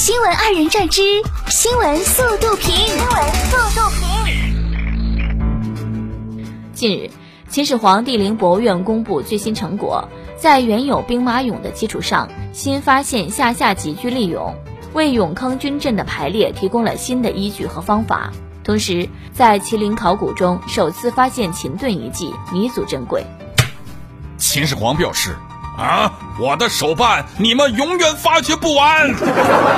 新闻二人转之新闻速度评。新闻速度评。近日，秦始皇帝陵博物院公布最新成果，在原有兵马俑的基础上，新发现下下级居立俑，为俑坑军阵的排列提供了新的依据和方法。同时，在麒麟考古中首次发现秦盾遗迹，弥足珍贵。秦始皇表示。啊！我的手办，你们永远发掘不完。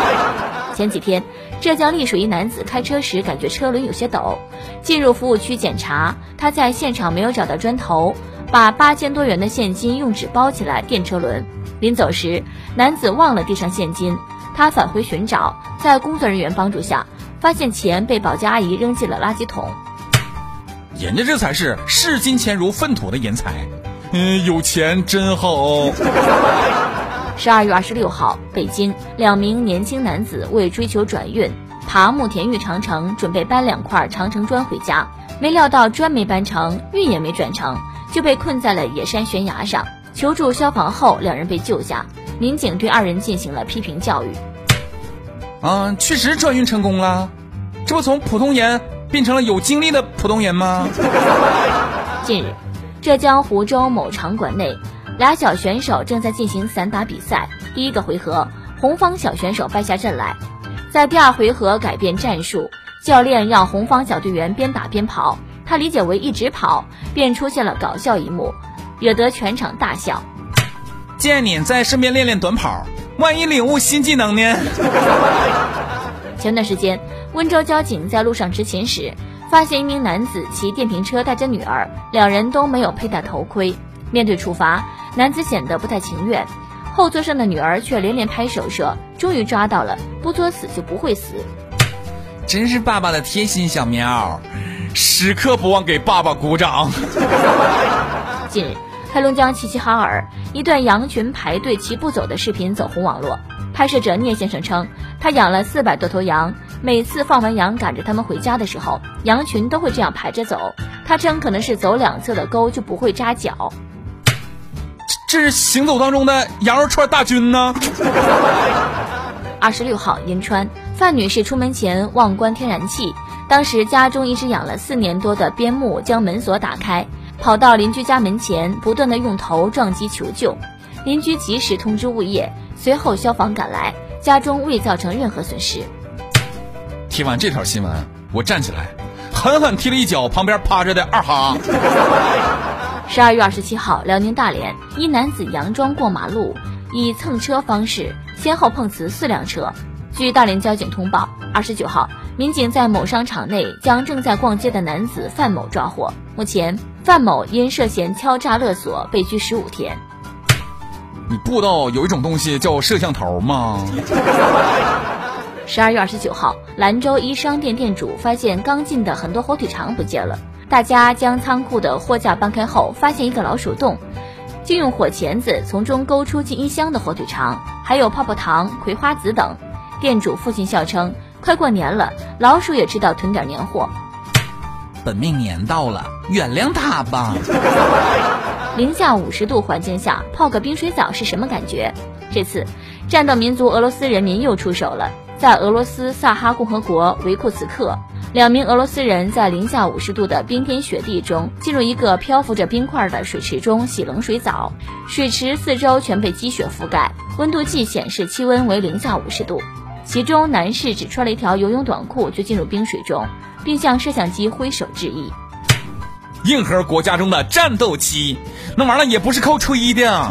前几天，浙江丽水一男子开车时感觉车轮有些抖，进入服务区检查，他在现场没有找到砖头，把八千多元的现金用纸包起来垫车轮。临走时，男子忘了递上现金，他返回寻找，在工作人员帮助下，发现钱被保洁阿姨扔进了垃圾桶。人家这才是视金钱如粪土的人才。嗯，有钱真好。十二月二十六号，北京两名年轻男子为追求转运，爬慕田峪长城，准备搬两块长城砖回家，没料到砖没搬成，运也没转成，就被困在了野山悬崖上。求助消防后，两人被救下。民警对二人进行了批评教育。啊，确实转运成功了，这不从普通人变成了有精力的普通人吗？近日。浙江湖州某场馆内，俩小选手正在进行散打比赛。第一个回合，红方小选手败下阵来。在第二回合改变战术，教练让红方小队员边打边跑，他理解为一直跑，便出现了搞笑一幕，惹得全场大笑。建议你在顺便练练短跑，万一领悟新技能呢？前段时间，温州交警在路上执勤时。发现一名男子骑电瓶车带着女儿，两人都没有佩戴头盔。面对处罚，男子显得不太情愿，后座上的女儿却连连拍手说：“终于抓到了，不作死就不会死。”真是爸爸的贴心小棉袄，时刻不忘给爸爸鼓掌。近日，黑龙江齐齐哈尔一段羊群排队齐步走的视频走红网络。拍摄者聂先生称，他养了四百多头羊，每次放完羊赶着他们回家的时候，羊群都会这样排着走。他称可能是走两侧的沟就不会扎脚。这是行走当中的羊肉串大军呢。二十六号，银川范女士出门前忘关天然气，当时家中一只养了四年多的边牧将门锁打开，跑到邻居家门前，不断的用头撞击求救，邻居及时通知物业。随后，消防赶来，家中未造成任何损失。听完这条新闻，我站起来，狠狠踢了一脚旁边趴着的二哈。十二月二十七号，辽宁大连一男子佯装过马路，以蹭车方式先后碰瓷四辆车。据大连交警通报，二十九号，民警在某商场内将正在逛街的男子范某抓获。目前，范某因涉嫌敲诈勒索被拘十五天。你不知道有一种东西叫摄像头吗？十二月二十九号，兰州一商店店主发现刚进的很多火腿肠不见了，大家将仓库的货架搬开后，发现一个老鼠洞，就用火钳子从中勾出近一箱的火腿肠，还有泡泡糖、葵花籽等。店主父亲笑称：“快过年了，老鼠也知道囤点年货。”本命年到了，原谅他吧。零下五十度环境下泡个冰水澡是什么感觉？这次，战斗民族俄罗斯人民又出手了。在俄罗斯萨哈共和国维库茨克，两名俄罗斯人在零下五十度的冰天雪地中进入一个漂浮着冰块的水池中洗冷水澡，水池四周全被积雪覆盖，温度计显示气温为零下五十度。其中男士只穿了一条游泳短裤就进入冰水中，并向摄像机挥手致意。硬核国家中的战斗机，那玩意儿也不是靠吹的。